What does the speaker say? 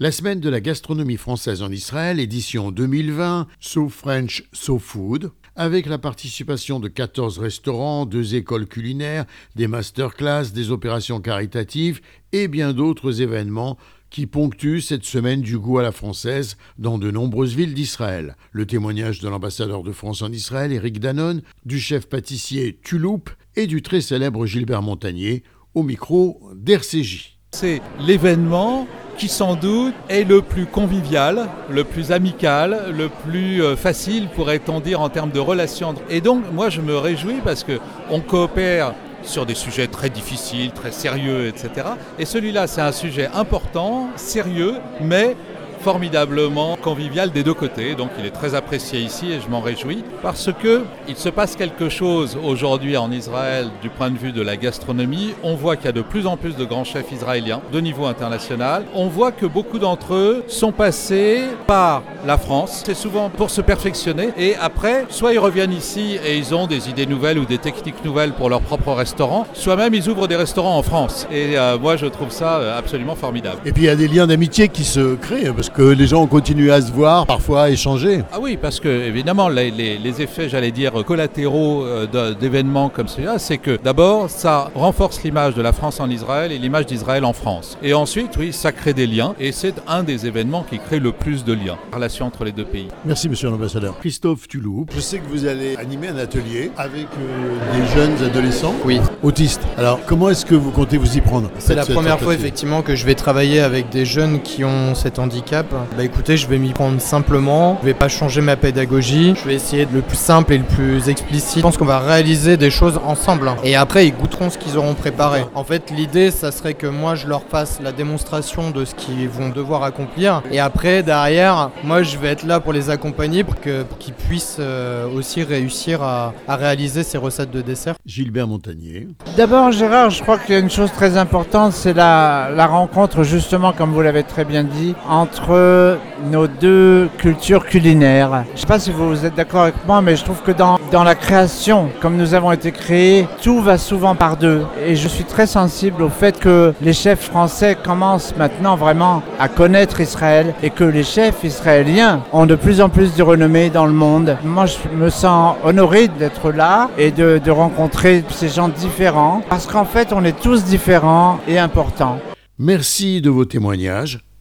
La semaine de la gastronomie française en Israël, édition 2020, So French, So Food, avec la participation de 14 restaurants, deux écoles culinaires, des masterclass, des opérations caritatives et bien d'autres événements qui ponctuent cette semaine du goût à la française dans de nombreuses villes d'Israël. Le témoignage de l'ambassadeur de France en Israël, Éric Danone, du chef pâtissier Tuloup et du très célèbre Gilbert Montagnier au micro d'RCJ. C'est l'événement qui sans doute est le plus convivial, le plus amical, le plus euh, facile pourrait-on dire en termes de relations. Et donc moi je me réjouis parce que on coopère sur des sujets très difficiles, très sérieux, etc. Et celui-là c'est un sujet important, sérieux, mais formidablement convivial des deux côtés. Donc il est très apprécié ici et je m'en réjouis parce que il se passe quelque chose aujourd'hui en Israël du point de vue de la gastronomie. On voit qu'il y a de plus en plus de grands chefs israéliens de niveau international. On voit que beaucoup d'entre eux sont passés par la France. C'est souvent pour se perfectionner et après, soit ils reviennent ici et ils ont des idées nouvelles ou des techniques nouvelles pour leur propre restaurant, soit même ils ouvrent des restaurants en France. Et euh, moi je trouve ça euh, absolument formidable. Et puis il y a des liens d'amitié qui se créent parce que les gens continuent à se voir, parfois à échanger. Ah oui, parce que évidemment, les, les, effets, j'allais dire, collatéraux euh, d'événements comme celui-là, c'est que d'abord, ça renforce l'image de la France en Israël et l'image d'Israël en France. Et ensuite, oui, ça crée des liens et c'est un des événements qui crée le plus de liens, relation entre les deux pays. Merci, monsieur l'ambassadeur. Christophe Touloup, je sais que vous allez animer un atelier avec euh, des jeunes adolescents oui. autistes. Alors, comment est-ce que vous comptez vous y prendre C'est la première fois, effectivement, que je vais travailler avec des jeunes qui ont cet handicap. Bah écoutez, je vais m'y prendre simplement, je vais pas changer ma pédagogie, je vais essayer de le plus simple et le plus explicite. Je pense qu'on va réaliser des choses ensemble. Et après, ils goûteront ce qu'ils auront préparé. En fait, l'idée, ça serait que moi, je leur fasse la démonstration de ce qu'ils vont devoir accomplir. Et après, derrière, moi, je vais être là pour les accompagner pour qu'ils puissent euh, aussi réussir à, à réaliser ces recettes de dessert. Gilbert Montagnier. D'abord, Gérard, je crois qu'il y a une chose très importante, c'est la, la rencontre, justement, comme vous l'avez très bien dit, nos deux cultures culinaires. Je ne sais pas si vous êtes d'accord avec moi, mais je trouve que dans, la création, comme nous avons été créés, tout va souvent par deux. Et je suis très sensible au fait que les chefs français commencent maintenant vraiment à connaître Israël et que les chefs israéliens ont de plus en plus de renommée dans le monde. Moi, je me sens honoré d'être là et de rencontrer ces gens différents parce qu'en fait, on est tous différents et importants. Merci de vos témoignages.